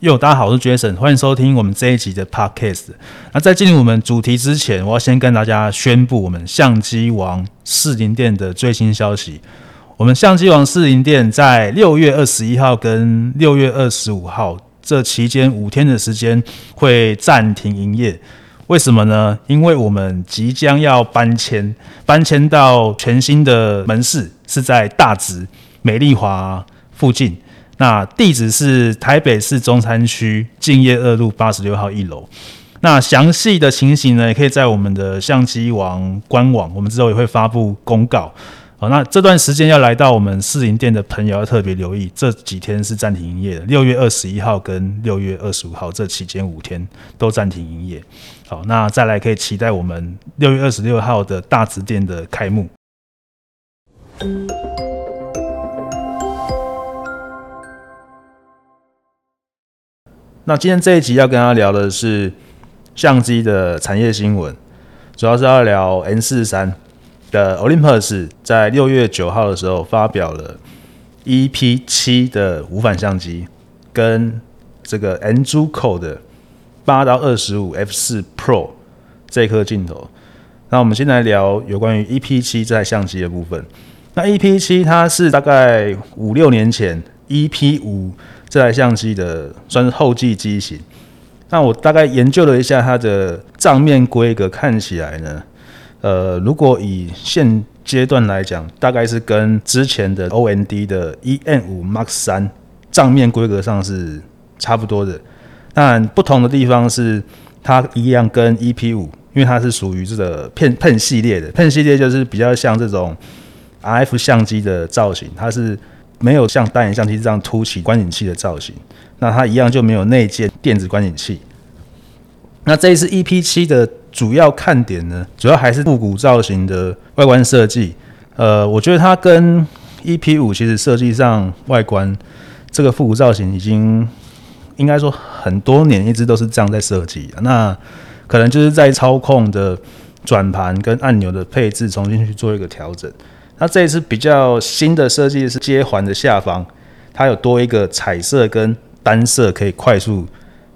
哟，大家好，我是 Jason，欢迎收听我们这一集的 Podcast。那在进入我们主题之前，我要先跟大家宣布我们相机王试营店的最新消息。我们相机王试营店在六月二十一号跟六月二十五号这期间五天的时间会暂停营业。为什么呢？因为我们即将要搬迁，搬迁到全新的门市，是在大直美丽华附近。那地址是台北市中山区敬业二路八十六号一楼。那详细的情形呢，也可以在我们的相机王官网，我们之后也会发布公告。好，那这段时间要来到我们试营店的朋友要特别留意，这几天是暂停营业的，六月二十一号跟六月二十五号这期间五天都暂停营业。好，那再来可以期待我们六月二十六号的大直店的开幕。那今天这一集要跟大家聊的是相机的产业新闻，主要是要聊 N 四三的 Olympus 在六月九号的时候发表了 EP 七的无反相机，跟这个 Zuiko 的八到二十五 F 四 Pro 这颗镜头。那我们先来聊有关于 EP 七这台相机的部分。那 EP 七它是大概五六年前 EP 五。这台相机的算是后继机型。那我大概研究了一下它的账面规格，看起来呢，呃，如果以现阶段来讲，大概是跟之前的 OND 的 EM5 Mark 三账面规格上是差不多的。当然，不同的地方是它一样跟 EP 五，因为它是属于这个片片系列的，片系列就是比较像这种 RF 相机的造型，它是。没有像单眼相机这样凸起观景器的造型，那它一样就没有内建电子观景器。那这一次 EP 七的主要看点呢，主要还是复古造型的外观设计。呃，我觉得它跟 EP 五其实设计上外观这个复古造型已经应该说很多年一直都是这样在设计。那可能就是在操控的转盘跟按钮的配置重新去做一个调整。那这一次比较新的设计是接环的下方，它有多一个彩色跟单色可以快速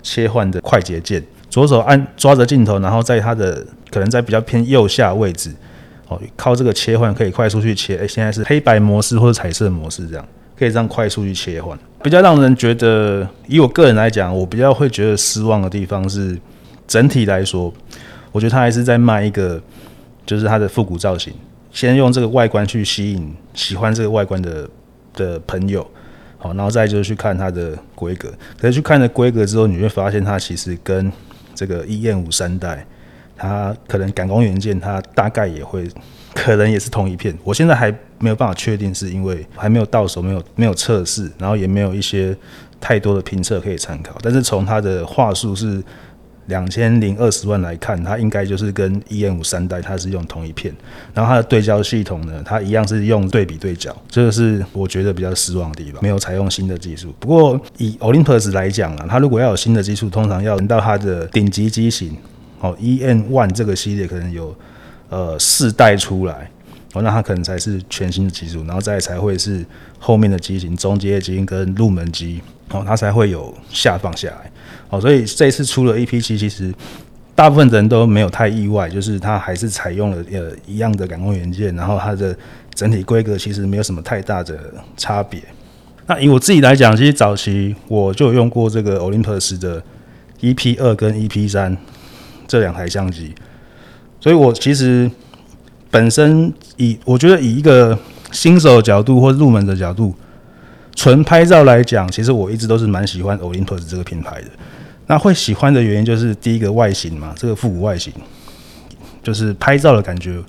切换的快捷键。左手按抓着镜头，然后在它的可能在比较偏右下位置，哦，靠这个切换可以快速去切。哎，现在是黑白模式或者彩色模式，这样可以这样快速去切换。比较让人觉得，以我个人来讲，我比较会觉得失望的地方是，整体来说，我觉得它还是在卖一个，就是它的复古造型。先用这个外观去吸引喜欢这个外观的的朋友，好，然后再就是去看它的规格。可是去看了规格之后，你会发现它其实跟这个 EM 五三代，它可能感光元件它大概也会，可能也是同一片。我现在还没有办法确定，是因为还没有到手，没有没有测试，然后也没有一些太多的评测可以参考。但是从它的话术是。两千零二十万来看，它应该就是跟 EM 五三代它是用同一片，然后它的对焦系统呢，它一样是用对比对焦，这个是我觉得比较失望的地方，没有采用新的技术。不过以 Olympus 来讲啊，它如果要有新的技术，通常要等到它的顶级机型哦，EM One 这个系列可能有呃四代出来哦，那它可能才是全新的技术，然后再才会是后面的机型，中阶机跟入门机哦，它才会有下放下来。哦，所以这一次出了 ep 七其实大部分人都没有太意外，就是它还是采用了呃一样的感光元件，然后它的整体规格其实没有什么太大的差别。那以我自己来讲，其实早期我就用过这个 Olympus 的 EP2 跟 EP3 这两台相机，所以我其实本身以我觉得以一个新手角度或入门的角度，纯拍照来讲，其实我一直都是蛮喜欢 Olympus 这个品牌的。那会喜欢的原因就是第一个外形嘛，这个复古外形，就是拍照的感觉，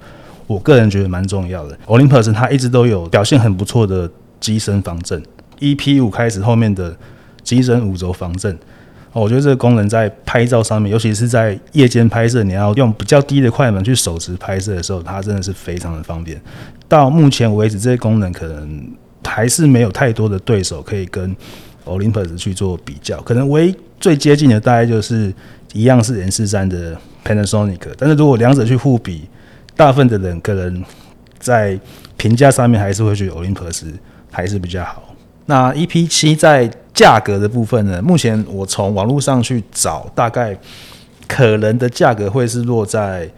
我个人觉得蛮重要的。Olympus 它一直都有表现很不错的机身防震，EP 五开始后面的机身五轴防震，哦我觉得这个功能在拍照上面，尤其是在夜间拍摄，你要用比较低的快门去手持拍摄的时候，它真的是非常的方便。到目前为止，这些功能可能还是没有太多的对手可以跟 Olympus 去做比较，可能唯一最接近的大概就是一样是 M 四三的 Panasonic，但是如果两者去互比，大部分的人可能在评价上面还是会觉得 Olympus 还是比较好。那 EP 七在价格的部分呢，目前我从网络上去找，大概可能的价格会是落在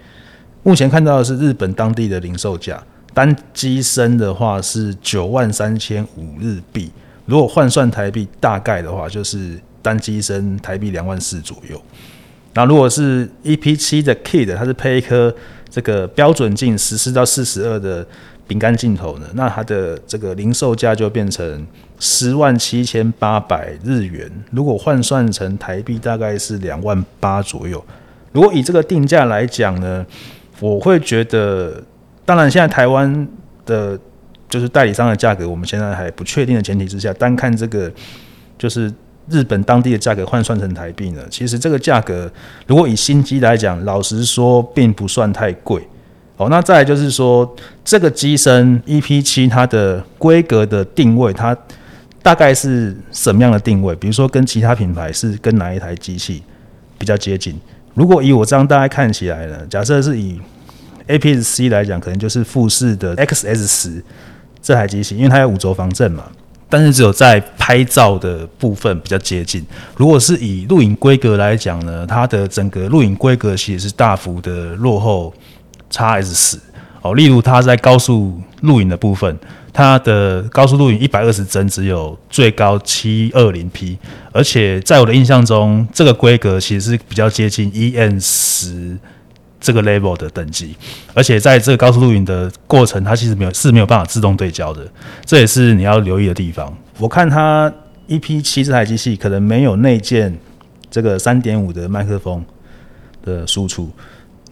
目前看到的是日本当地的零售价，单机身的话是九万三千五日币，如果换算台币，大概的话就是单机身台币两万四左右。那如果是 EP 七的 Kid，它是配一颗这个标准镜十四到四十二的饼干镜头呢，那它的这个零售价就变成十万七千八百日元。如果换算成台币，大概是两万八左右。如果以这个定价来讲呢，我会觉得，当然现在台湾的，就是代理商的价格，我们现在还不确定的前提之下，单看这个就是。日本当地的价格换算成台币呢？其实这个价格，如果以新机来讲，老实说并不算太贵。哦，那再来就是说，这个机身 EP7 它的规格的定位，它大概是什么样的定位？比如说跟其他品牌是跟哪一台机器比较接近？如果以我这样大概看起来呢，假设是以 APS-C 来讲，可能就是富士的 XS10 这台机器，因为它有五轴防震嘛。但是只有在拍照的部分比较接近。如果是以录影规格来讲呢，它的整个录影规格其实是大幅的落后 X S 四哦。例如它在高速录影的部分，它的高速录影一百二十帧只有最高七二零 P，而且在我的印象中，这个规格其实是比较接近 E N 十。这个 level 的等级，而且在这个高速录影的过程，它其实没有是没有办法自动对焦的，这也是你要留意的地方。我看它 EP7 这台机器可能没有内建这个三点五的麦克风的输出，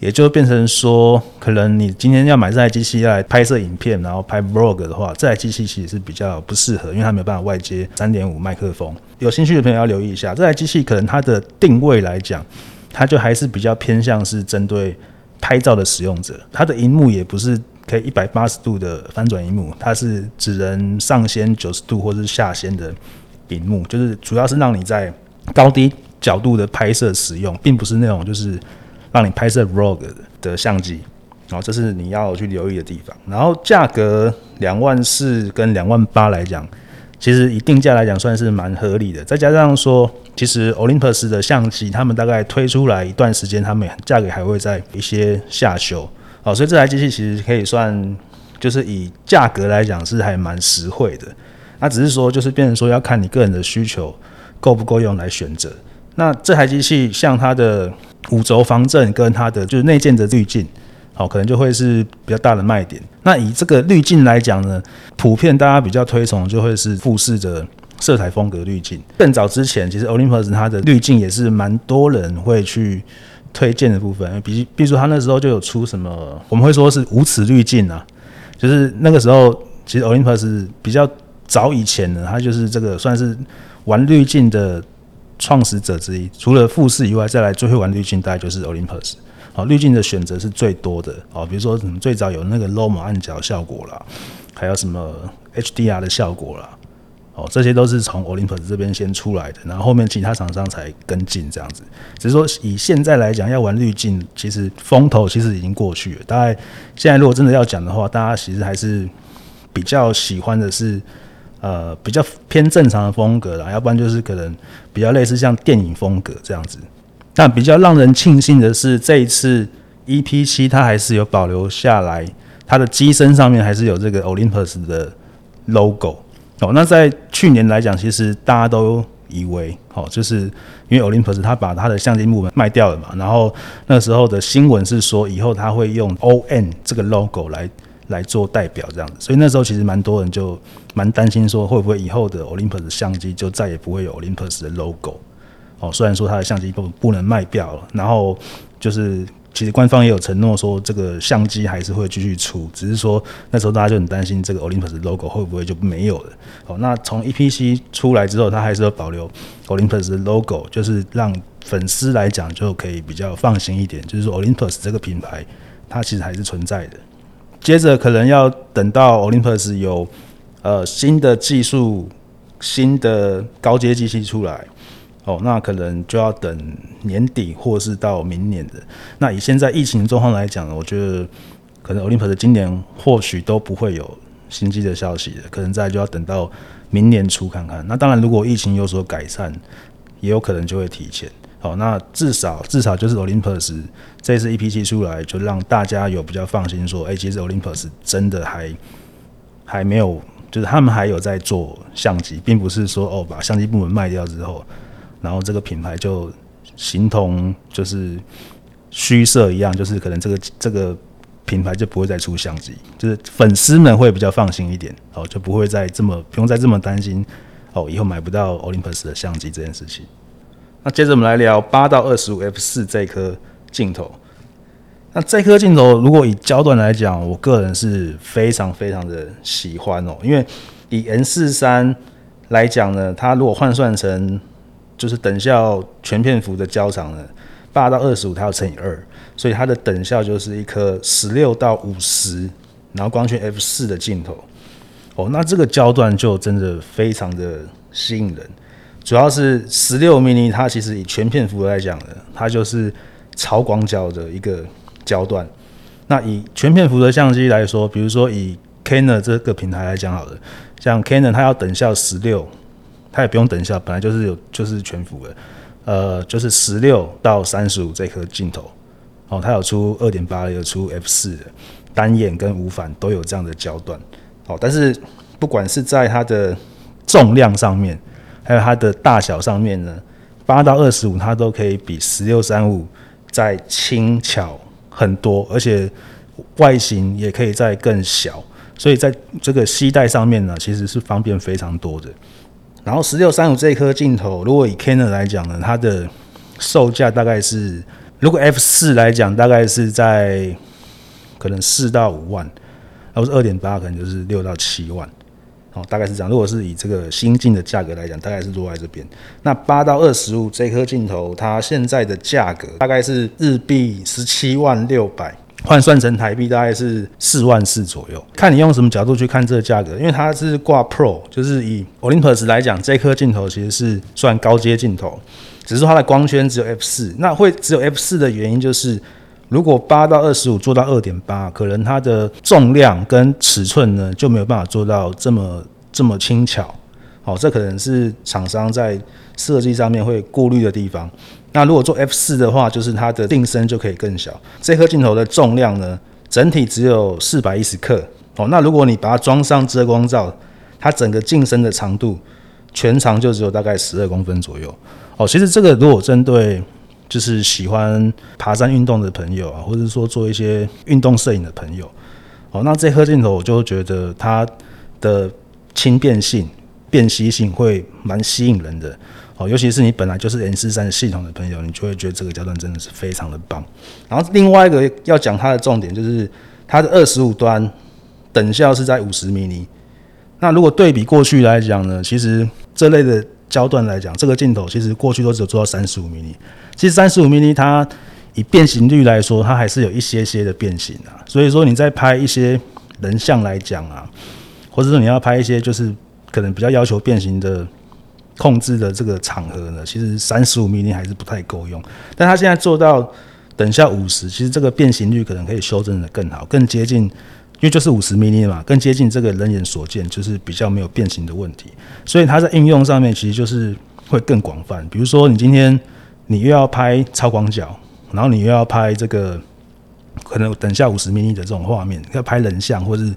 也就变成说，可能你今天要买这台机器要来拍摄影片，然后拍 vlog 的话，这台机器其实是比较不适合，因为它没有办法外接三点五麦克风。有兴趣的朋友要留意一下，这台机器可能它的定位来讲。它就还是比较偏向是针对拍照的使用者，它的荧幕也不是可以一百八十度的翻转荧幕，它是只能上掀九十度或是下掀的荧幕，就是主要是让你在高低角度的拍摄使用，并不是那种就是让你拍摄 vlog 的相机，然后这是你要去留意的地方。然后价格两万四跟两万八来讲。其实以定价来讲，算是蛮合理的。再加上说，其实 Olympus 的相机，他们大概推出来一段时间，他们价格还会在一些下修。哦，所以这台机器其实可以算，就是以价格来讲是还蛮实惠的。那只是说，就是变成说要看你个人的需求够不够用来选择。那这台机器像它的五轴防震跟它的就是内建的滤镜。好，可能就会是比较大的卖点。那以这个滤镜来讲呢，普遍大家比较推崇就会是富士的色彩风格滤镜。更早之前，其实 Olympus 它的滤镜也是蛮多人会去推荐的部分。比比如说，它那时候就有出什么，我们会说是无齿滤镜啊，就是那个时候其实 Olympus 比较早以前呢，它就是这个算是玩滤镜的创始者之一。除了富士以外，再来最会玩滤镜，大概就是 Olympus。好，滤镜的选择是最多的哦，比如说什么最早有那个 Lomo 暗角效果啦，还有什么 HDR 的效果啦，哦，这些都是从 Olympus 这边先出来的，然后后面其他厂商才跟进这样子。只是说以现在来讲，要玩滤镜，其实风头其实已经过去了。大概现在如果真的要讲的话，大家其实还是比较喜欢的是呃比较偏正常的风格啦，要不然就是可能比较类似像电影风格这样子。但比较让人庆幸的是，这一次 EP7 它还是有保留下来，它的机身上面还是有这个 Olympus 的 logo 哦。那在去年来讲，其实大家都以为哦，就是因为 Olympus 它把它的相机部门卖掉了嘛，然后那时候的新闻是说以后它会用 ON 这个 logo 来来做代表这样子，所以那时候其实蛮多人就蛮担心说，会不会以后的 Olympus 相机就再也不会有 Olympus 的 logo。哦，虽然说它的相机不不能卖掉了，然后就是其实官方也有承诺说这个相机还是会继续出，只是说那时候大家就很担心这个 Olympus logo 会不会就没有了。哦，那从 EPC 出来之后，它还是要保留 Olympus 的 logo，就是让粉丝来讲就可以比较放心一点，就是说 Olympus 这个品牌它其实还是存在的。接着可能要等到 Olympus 有呃新的技术、新的高阶机器出来。哦，那可能就要等年底或是到明年的。那以现在疫情状况来讲，我觉得可能 Olympus 今年或许都不会有新机的消息了，可能再就要等到明年初看看。那当然，如果疫情有所改善，也有可能就会提前。好，那至少至少就是 Olympus 这次 EP 七出来，就让大家有比较放心，说，哎，其实 Olympus 真的还还没有，就是他们还有在做相机，并不是说哦把相机部门卖掉之后，然后这个品牌就形同就是虚设一样，就是可能这个这个品牌就不会再出相机，就是粉丝们会比较放心一点，哦，就不会再这么不用再这么担心哦，以后买不到 Olympus 的相机这件事情。那接着我们来聊八到二十五 f 四这颗镜头。那这颗镜头如果以焦段来讲，我个人是非常非常的喜欢哦，因为以 N 四三来讲呢，它如果换算成就是等效全片幅的焦长呢，八到二十五它要乘以二，所以它的等效就是一颗十六到五十，然后光圈 f 四的镜头。哦，那这个焦段就真的非常的吸引人。主要是十六 mini，它其实以全片幅来讲的，它就是超广角的一个焦段。那以全片幅的相机来说，比如说以 Canon 这个平台来讲好了，像 Canon 它要等效十六，它也不用等效，本来就是有就是全幅的，呃，就是十六到三十五这颗镜头，哦，它有出二点八，有出 F 四的单眼跟无反都有这样的焦段，哦，但是不管是在它的重量上面。还有它的大小上面呢，八到二十五它都可以比十六三五再轻巧很多，而且外形也可以再更小，所以在这个携带上面呢，其实是方便非常多的。然后十六三五这颗镜头，如果以 Canon 来讲呢，它的售价大概是，如果 F 四来讲，大概是在可能四到五万，而不是二点八，可能就是六到七万。哦，大概是这样。如果是以这个新进的价格来讲，大概是落在这边。那八到二十五这颗镜头，它现在的价格大概是日币十七万六百，换算成台币大概是四万四左右。看你用什么角度去看这个价格，因为它是挂 Pro，就是以 Olympus 来讲，这颗镜头其实是算高阶镜头，只是它的光圈只有 F 四。那会只有 F 四的原因就是。如果八到二十五做到二点八，可能它的重量跟尺寸呢就没有办法做到这么这么轻巧。好，这可能是厂商在设计上面会顾虑的地方。那如果做 F 四的话，就是它的定身就可以更小。这颗镜头的重量呢，整体只有四百一十克。哦，那如果你把它装上遮光罩，它整个镜身的长度全长就只有大概十二公分左右。哦，其实这个如果针对就是喜欢爬山运动的朋友啊，或者说做一些运动摄影的朋友，哦，那这颗镜头我就会觉得它的轻便性、便携性会蛮吸引人的，哦，尤其是你本来就是 M 四三系统的朋友，你就会觉得这个焦段真的是非常的棒。然后另外一个要讲它的重点就是它的二十五端等效是在五十 m 尼那如果对比过去来讲呢，其实这类的焦段来讲，这个镜头其实过去都只有做到三十五 mm。其实三十五 mm 它以变形率来说，它还是有一些些的变形啊。所以说你在拍一些人像来讲啊，或者说你要拍一些就是可能比较要求变形的控制的这个场合呢，其实三十五 mm 还是不太够用。但它现在做到等效五十，其实这个变形率可能可以修正得更好，更接近，因为就是五十 mm 嘛，更接近这个人眼所见，就是比较没有变形的问题。所以它在应用上面其实就是会更广泛。比如说你今天。你又要拍超广角，然后你又要拍这个可能等下五十 mm 的这种画面，要拍人像或是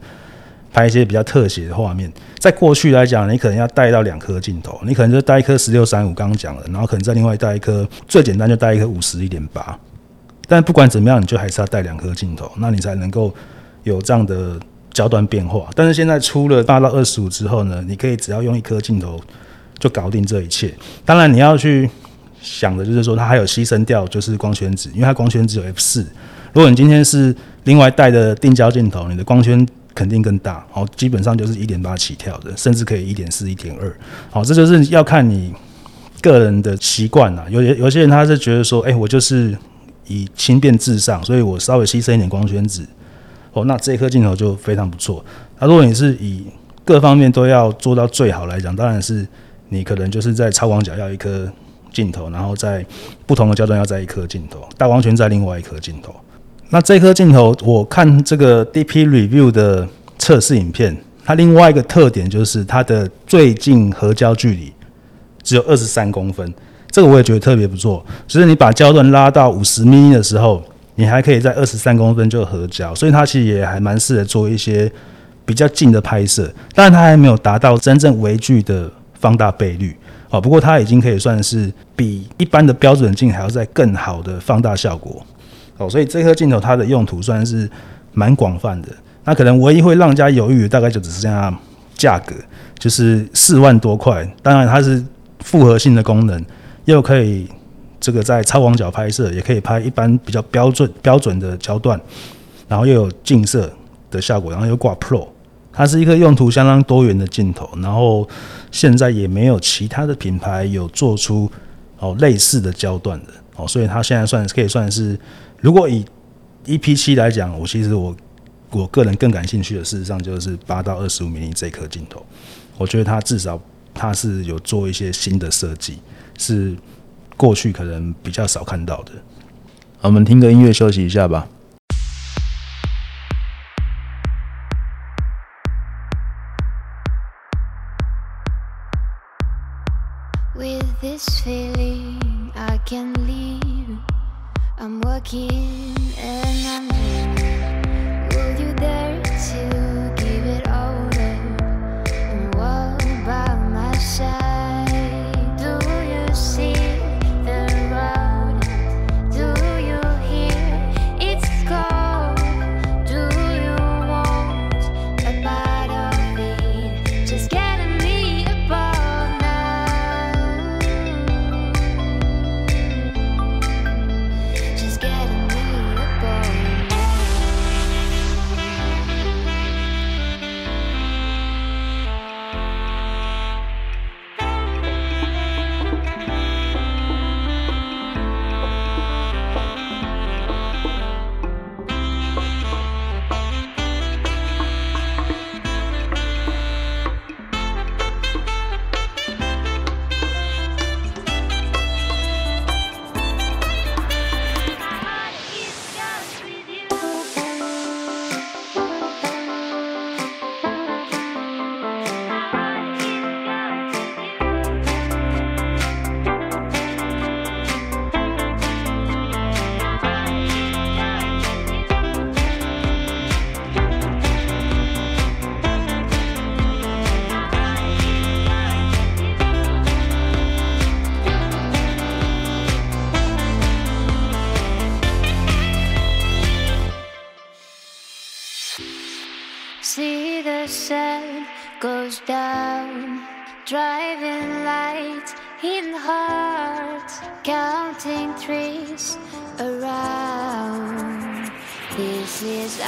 拍一些比较特写的画面。在过去来讲，你可能要带到两颗镜头，你可能就带一颗十六三五，刚刚讲了，然后可能再另外带一颗，最简单就带一颗五十一点八。但不管怎么样，你就还是要带两颗镜头，那你才能够有这样的焦段变化。但是现在出了八到二十五之后呢，你可以只要用一颗镜头就搞定这一切。当然你要去。想的就是说，它还有牺牲掉就是光圈值，因为它光圈只有 f 四。如果你今天是另外带的定焦镜头，你的光圈肯定更大，好，基本上就是一点八起跳的，甚至可以一点四、一点二。好，这就是要看你个人的习惯啦。有些有些人他是觉得说，哎、我就是以轻便至上，所以我稍微牺牲一点光圈值，哦，那这颗镜头就非常不错。那如果你是以各方面都要做到最好来讲，当然是你可能就是在超广角要一颗。镜头，然后在不同的焦段要在一颗镜头，大光圈在另外一颗镜头。那这颗镜头，我看这个 DP Review 的测试影片，它另外一个特点就是它的最近合焦距离只有二十三公分，这个我也觉得特别不错。就是你把焦段拉到五十 mm 的时候，你还可以在二十三公分就合焦，所以它其实也还蛮适合做一些比较近的拍摄。当然，它还没有达到真正微距的放大倍率哦，不过它已经可以算是比一般的标准镜还要再更好的放大效果哦。所以这颗镜头它的用途算是蛮广泛的。那可能唯一会让人家犹豫的，大概就只是这样价格，就是四万多块。当然它是复合性的功能，又可以这个在超广角拍摄，也可以拍一般比较标准标准的焦段，然后又有近摄的效果，然后又挂 Pro。它是一个用途相当多元的镜头，然后现在也没有其他的品牌有做出哦类似的焦段的哦，所以它现在算可以算是，如果以 EP7 来讲，我其实我。我个人更感兴趣的，事实上就是八到二十五 mm 这颗镜头，我觉得它至少它是有做一些新的设计，是过去可能比较少看到的。我们听个音乐休息一下吧。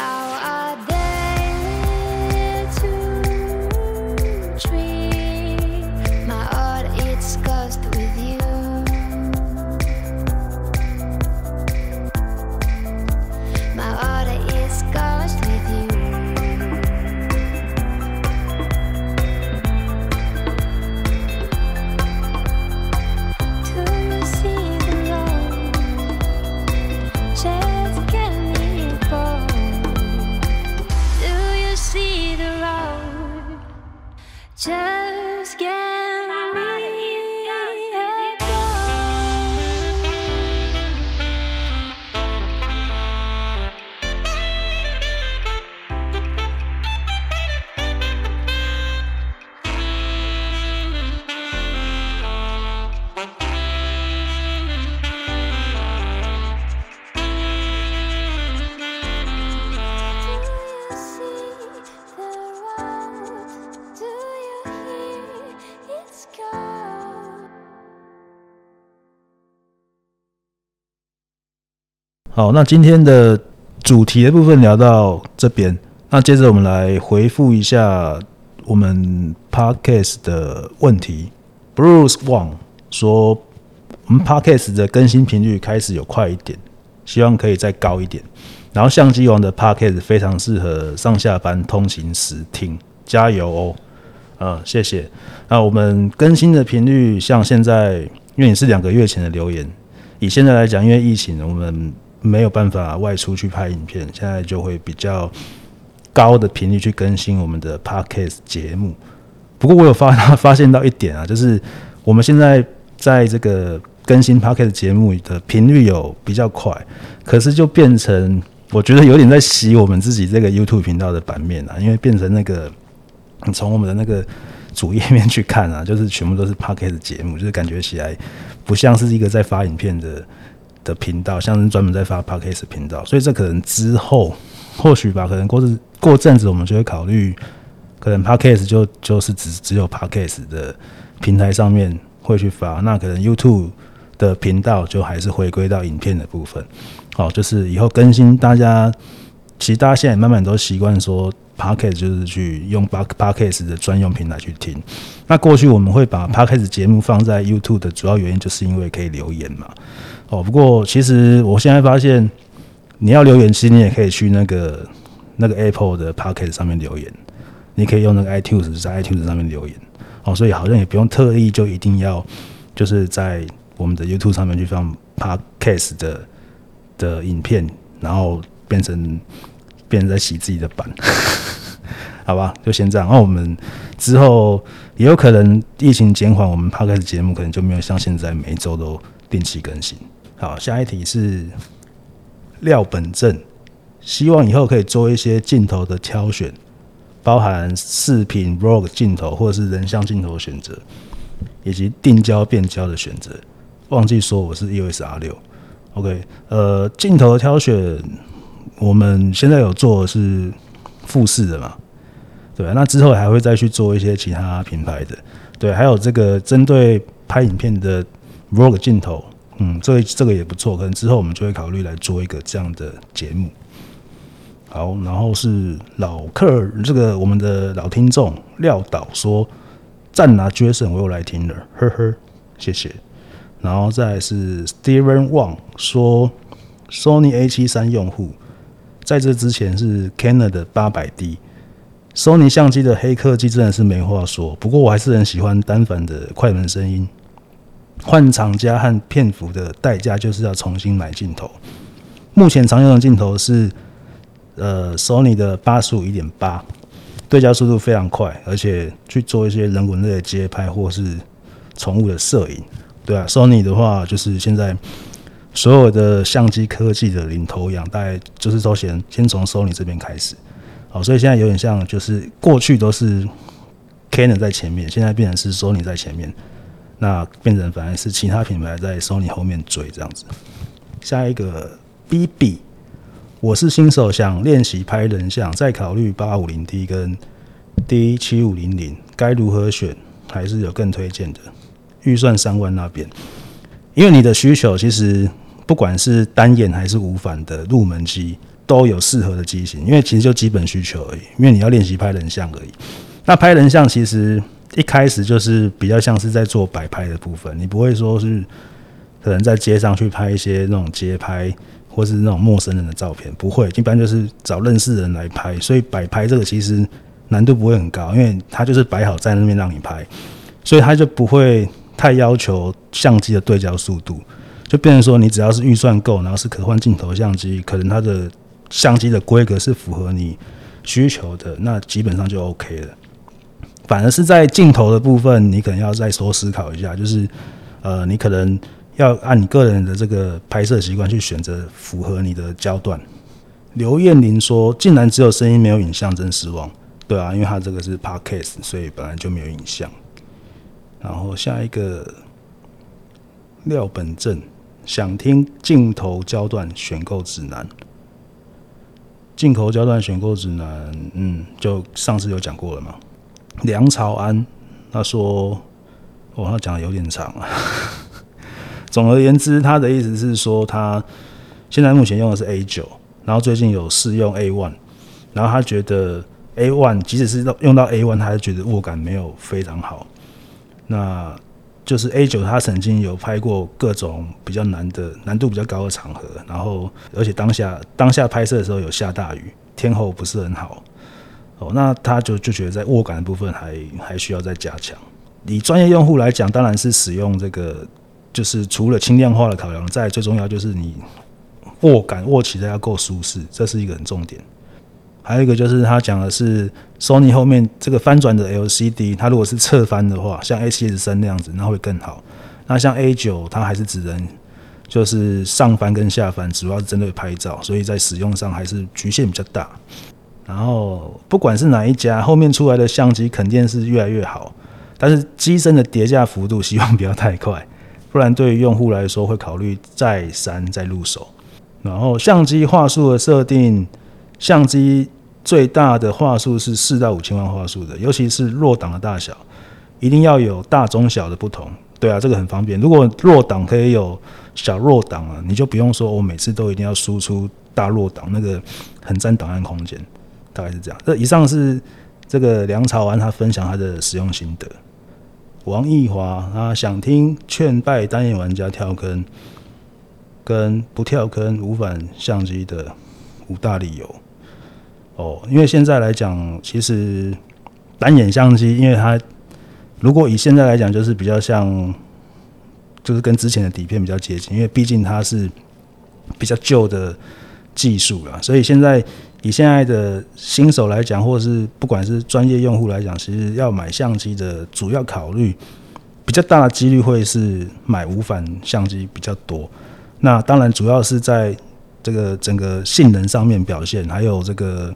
how I 好，那今天的主题的部分聊到这边，那接着我们来回复一下我们 Podcast 的问题。Bruce Wang 说，我们 Podcast 的更新频率开始有快一点，希望可以再高一点。然后相机王的 Podcast 非常适合上下班通勤时听，加油哦！啊，谢谢。那我们更新的频率，像现在，因为你是两个月前的留言，以现在来讲，因为疫情，我们没有办法外出去拍影片，现在就会比较高的频率去更新我们的 Podcast 节目。不过我有发发现到一点啊，就是我们现在在这个更新 Podcast 节目的频率有比较快，可是就变成我觉得有点在洗我们自己这个 YouTube 频道的版面啊，因为变成那个从我们的那个主页面去看啊，就是全部都是 Podcast 节目，就是感觉起来不像是一个在发影片的的频道，像是专门在发 Podcast 频道，所以这可能之后或许吧，可能过阵过阵子我们就会考虑。可能 Podcast 就就是只只有 Podcast 的平台上面会去发，那可能 YouTube 的频道就还是回归到影片的部分。好，就是以后更新，大家其实大家现在慢慢都习惯说 Podcast 就是去用 Podcast 的专用平台去听。那过去我们会把 Podcast 节目放在 YouTube 的主要原因，就是因为可以留言嘛。哦，不过其实我现在发现，你要留言，其实你也可以去那个那个 Apple 的 Podcast 上面留言。你可以用那个 iTunes 在 iTunes 上面留言，哦，所以好像也不用特意就一定要就是在我们的 YouTube 上面去放 Podcast 的的影片，然后变成变成在洗自己的版，好吧？就先这样。那我们之后也有可能疫情减缓，我们 Podcast 节目可能就没有像现在每周都定期更新。好，下一题是廖本正，希望以后可以做一些镜头的挑选。包含视频 Vlog 镜头或者是人像镜头的选择，以及定焦变焦的选择。忘记说我是 EOS R 六，OK，呃，镜头的挑选，我们现在有做是富士的嘛？对，那之后还会再去做一些其他品牌的，对，还有这个针对拍影片的 Vlog 镜头，嗯，这这个也不错，可能之后我们就会考虑来做一个这样的节目。好，然后是老客，这个我们的老听众廖导说：“赞拿 Jason，我又来听了，呵呵，谢谢。”然后再是 Steven Wang 说：“Sony A 七三用户，在这之前是 Canon 的八百 D，Sony 相机的黑科技真的是没话说。不过我还是很喜欢单反的快门声音。换厂家和片幅的代价就是要重新买镜头。目前常用的镜头是。”呃，Sony 的八十五一点八，对焦速度非常快，而且去做一些人文类的街拍或是宠物的摄影，对啊，Sony 的话就是现在所有的相机科技的领头羊，大概就是都先先从 Sony 这边开始，好，所以现在有点像就是过去都是 Canon 在前面，现在变成是 Sony 在前面，那变成反而是其他品牌在 Sony 后面追这样子。下一个 BB。我是新手，想练习拍人像，再考虑八五零 D 跟 D 七五零零，该如何选？还是有更推荐的？预算三万那边，因为你的需求其实不管是单眼还是无反的入门机，都有适合的机型。因为其实就基本需求而已，因为你要练习拍人像而已。那拍人像其实一开始就是比较像是在做摆拍的部分，你不会说是可能在街上去拍一些那种街拍。或是那种陌生人的照片，不会，一般就是找认识的人来拍，所以摆拍这个其实难度不会很高，因为它就是摆好在那边让你拍，所以它就不会太要求相机的对焦速度，就变成说你只要是预算够，然后是可换镜头相机，可能它的相机的规格是符合你需求的，那基本上就 OK 了。反而是在镜头的部分，你可能要再多思考一下，就是呃，你可能。要按你个人的这个拍摄习惯去选择符合你的焦段。刘艳玲说：“竟然只有声音没有影像，真失望。”对啊，因为他这个是 Podcast，所以本来就没有影像。然后下一个廖本正想听镜头焦段选购指南。镜头焦段选购指南，嗯，就上次有讲过了嘛。梁朝安他说：“我他讲的有点长啊。”总而言之，他的意思是说，他现在目前用的是 A 九，然后最近有试用 A one，然后他觉得 A one 即使是用到 A one，他觉得握感没有非常好。那就是 A 九，他曾经有拍过各种比较难的、难度比较高的场合，然后而且当下当下拍摄的时候有下大雨，天候不是很好。哦，那他就就觉得在握感的部分还还需要再加强。以专业用户来讲，当然是使用这个。就是除了轻量化的考量，再最重要就是你握感握起来要够舒适，这是一个很重点。还有一个就是他讲的是 Sony 后面这个翻转的 LCD，它如果是侧翻的话，像 A7S III 那样子，那会更好。那像 A9，它还是只能就是上翻跟下翻，主要是针对拍照，所以在使用上还是局限比较大。然后不管是哪一家，后面出来的相机肯定是越来越好，但是机身的叠加幅度希望不要太快，不然对于用户来说会考虑再三再入手。然后相机画素的设定，相机最大的画素是四到五千万画素的，尤其是弱档的大小，一定要有大中小的不同。对啊，这个很方便。如果弱档可以有小弱档啊，你就不用说我每次都一定要输出大弱档，那个很占档案空间。大概是这样。这以上是这个梁朝安他分享他的使用心得。王奕华他想听劝败单眼玩家跳坑，跟不跳坑无反相机的五大理由。哦，因为现在来讲，其实单眼相机，因为它如果以现在来讲，就是比较像，就是跟之前的底片比较接近，因为毕竟它是比较旧的技术了，所以现在。以现在的新手来讲，或者是不管是专业用户来讲，其实要买相机的主要考虑，比较大的几率会是买无反相机比较多。那当然主要是在这个整个性能上面表现，还有这个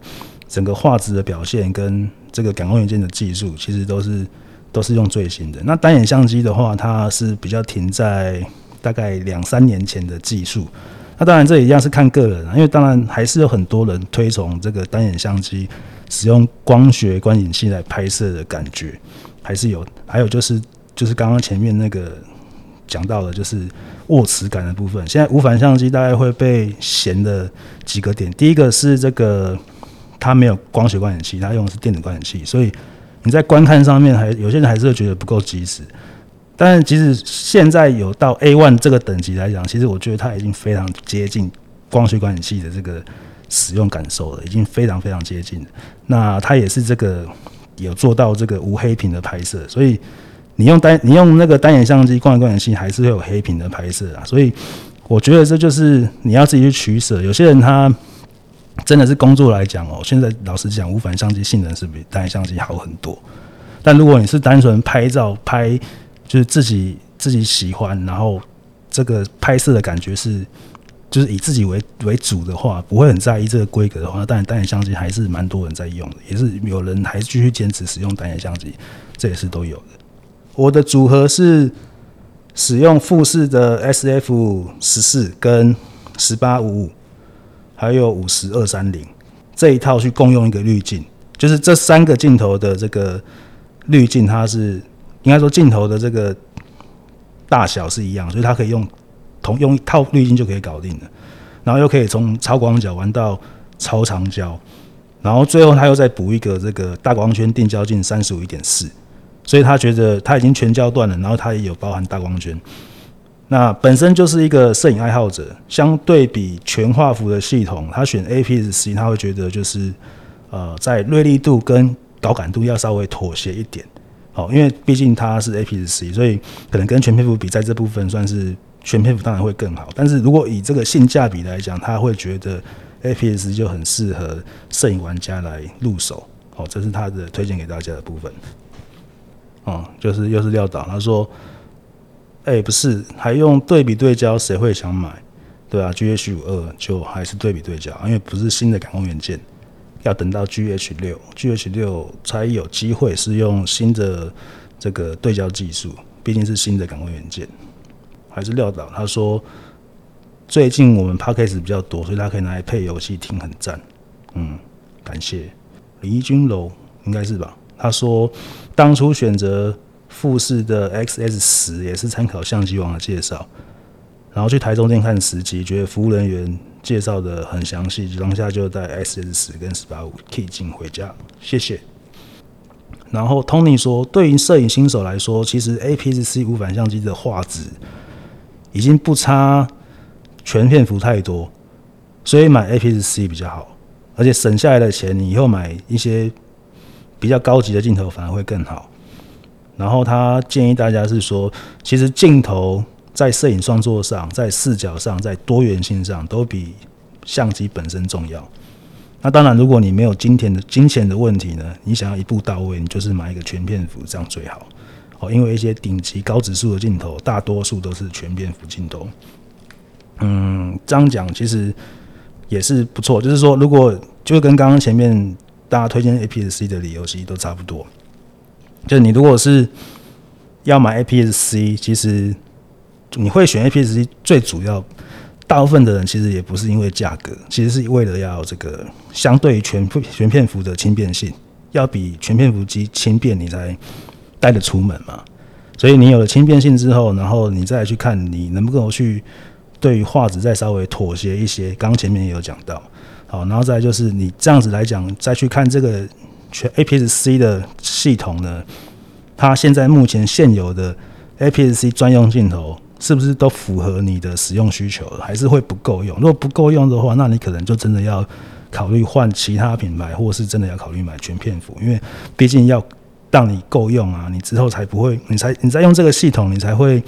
整个画质的表现跟这个感光元件的技术，其实都是都是用最新的。那单眼相机的话，它是比较停在大概两三年前的技术。那当然，这一样是看个人，因为当然还是有很多人推崇这个单眼相机，使用光学观景器来拍摄的感觉，还是有。还有就是，就是刚刚前面那个讲到的，就是握持感的部分。现在无反相机大概会被嫌的几个点，第一个是这个它没有光学观景器，它用的是电子观景器，所以你在观看上面还有些人还是会觉得不够及时。但是，即使现在有到 A one 这个等级来讲，其实我觉得它已经非常接近光学管理器的这个使用感受了，已经非常非常接近。那它也是这个有做到这个无黑屏的拍摄，所以你用单你用那个单眼相机光学观景器还是会有黑屏的拍摄啊。所以我觉得这就是你要自己去取舍。有些人他真的是工作来讲哦，现在老实讲，无反相机性能是比单眼相机好很多。但如果你是单纯拍照拍，就是自己自己喜欢，然后这个拍摄的感觉是，就是以自己为为主的话，不会很在意这个规格的话，当然单眼相机还是蛮多人在用的，也是有人还是继续坚持使用单眼相机，这也是都有的。我的组合是使用富士的 SF 十四跟十八五五，还有五十二三零这一套去共用一个滤镜，就是这三个镜头的这个滤镜，它是。应该说镜头的这个大小是一样，所以它可以用同用一套滤镜就可以搞定了，然后又可以从超广角玩到超长焦，然后最后他又再补一个这个大光圈定焦镜三十五一点四，所以他觉得他已经全焦段了，然后他也有包含大光圈，那本身就是一个摄影爱好者，相对比全画幅的系统，他选 APS-C，他会觉得就是呃在锐利度跟导感度要稍微妥协一点。好，因为毕竟它是 APS-C，所以可能跟全片幅比，在这部分算是全片幅当然会更好。但是如果以这个性价比来讲，他会觉得 APS 就很适合摄影玩家来入手。好，这是他的推荐给大家的部分。哦，就是又是撂倒，他说：“哎、不是，还用对比对焦，谁会想买？对啊，GH 五二就还是对比对焦，因为不是新的感光元件。”要等到 GH 六，GH 六才有机会是用新的这个对焦技术，毕竟是新的感光元件。还是廖导他说，最近我们 Podcast 比较多，所以他可以拿来配游戏听，很赞。嗯，感谢李君楼，应该是吧？他说当初选择富士的 XS 十也是参考相机王的介绍，然后去台中店看实机，觉得服务人员。介绍的很详细，当下就带 S S 十跟十八五 K 进回家，谢谢。然后 Tony 说，对于摄影新手来说，其实 APS-C 无反相机的画质已经不差全片幅太多，所以买 APS-C 比较好，而且省下来的钱，你以后买一些比较高级的镜头反而会更好。然后他建议大家是说，其实镜头。在摄影创作上，在视角上，在多元性上，都比相机本身重要。那当然，如果你没有金钱的金钱的问题呢，你想要一步到位，你就是买一个全片幅，这样最好。哦，因为一些顶级高指数的镜头，大多数都是全片幅镜头。嗯，这样讲其实也是不错。就是说，如果就跟刚刚前面大家推荐 APS-C 的理由其实都差不多。就是你如果是要买 APS-C，其实你会选 APS-C 最主要。大部分的人其实也不是因为价格，其实是为了要这个相对于全全片幅的轻便性，要比全片幅机轻便，你才带得出门嘛。所以你有了轻便性之后，然后你再去看你能不能去对于画质再稍微妥协一些。刚前面也有讲到，好，然后再就是你这样子来讲，再去看这个全 APS-C 的系统呢，它现在目前现有的 APS-C 专用镜头。是不是都符合你的使用需求？还是会不够用？如果不够用的话，那你可能就真的要考虑换其他品牌，或是真的要考虑买全片幅，因为毕竟要让你够用啊，你之后才不会，你才你在用这个系统，你才会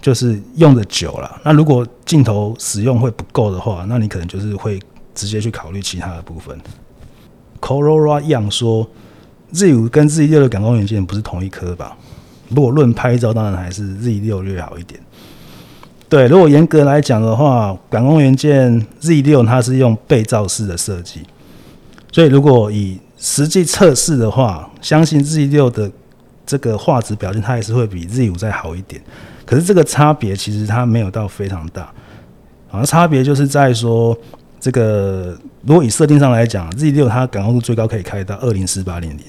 就是用的久了。那如果镜头使用会不够的话，那你可能就是会直接去考虑其他的部分。Corolla 样说，Z5 跟 Z6 的感光元件不是同一颗吧？如果论拍照，当然还是 Z6 略好一点。对，如果严格来讲的话，感光元件 Z6 它是用背照式的设计，所以如果以实际测试的话，相信 Z6 的这个画质表现，它还是会比 Z5 再好一点。可是这个差别其实它没有到非常大，好像差别就是在说，这个如果以设定上来讲，Z6 它感光度最高可以开到二零四八零零，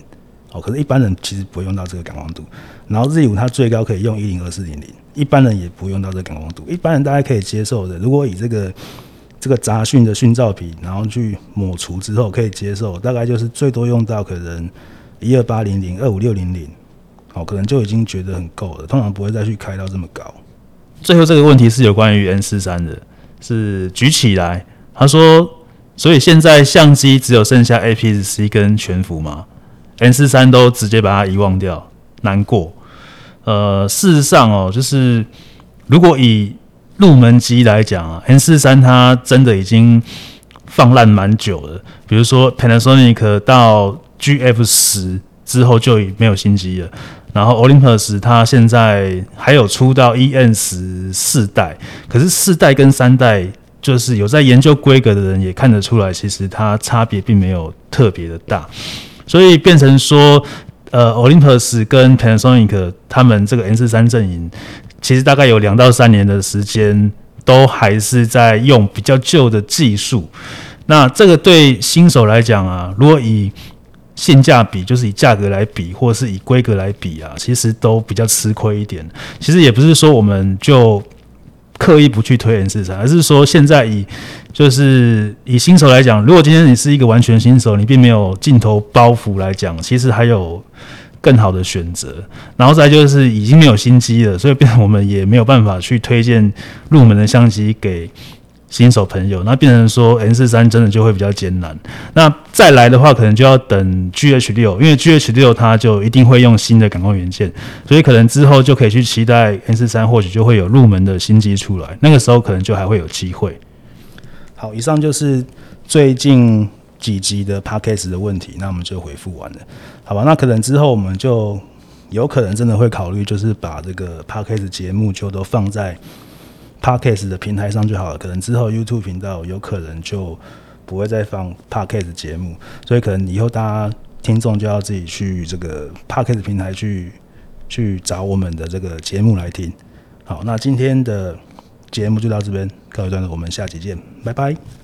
哦，可是一般人其实不会用到这个感光度。然后 Z5 它最高可以用一零二四零零，一般人也不用到这个感光度，一般人大概可以接受的。如果以这个这个杂讯的讯噪比，然后去抹除之后可以接受，大概就是最多用到可能一二八零零、二五六零零，好，可能就已经觉得很够了，通常不会再去开到这么高。最后这个问题是有关于 N 四三的，是举起来，他说，所以现在相机只有剩下 APS-C 跟全幅吗 N 四三都直接把它遗忘掉，难过。呃，事实上哦，就是如果以入门机来讲啊，N 四三它真的已经放烂蛮久了。比如说 Panasonic 到 GF 十之后就已没有新机了，然后 Olympus 它现在还有出到 EN 十四代，可是四代跟三代，就是有在研究规格的人也看得出来，其实它差别并没有特别的大，所以变成说。呃，Olympus 跟 Panasonic 他们这个 M 四三阵营，其实大概有两到三年的时间，都还是在用比较旧的技术。那这个对新手来讲啊，如果以性价比，就是以价格来比，或是以规格来比啊，其实都比较吃亏一点。其实也不是说我们就。刻意不去推 M 四三，而是说现在以就是以新手来讲，如果今天你是一个完全新手，你并没有镜头包袱来讲，其实还有更好的选择。然后再就是已经没有新机了，所以变我们也没有办法去推荐入门的相机给。新手朋友，那变成说 M 四三真的就会比较艰难。那再来的话，可能就要等 GH 六，因为 GH 六它就一定会用新的感光元件，所以可能之后就可以去期待 M 四三或许就会有入门的新机出来，那个时候可能就还会有机会。好，以上就是最近几集的 Podcast 的问题，那我们就回复完了，好吧？那可能之后我们就有可能真的会考虑，就是把这个 Podcast 节目就都放在。Podcast 的平台上就好了，可能之后 YouTube 频道有可能就不会再放 Podcast 节目，所以可能以后大家听众就要自己去这个 Podcast 平台去去找我们的这个节目来听。好，那今天的节目就到这边告一段落，我们下期见，拜拜。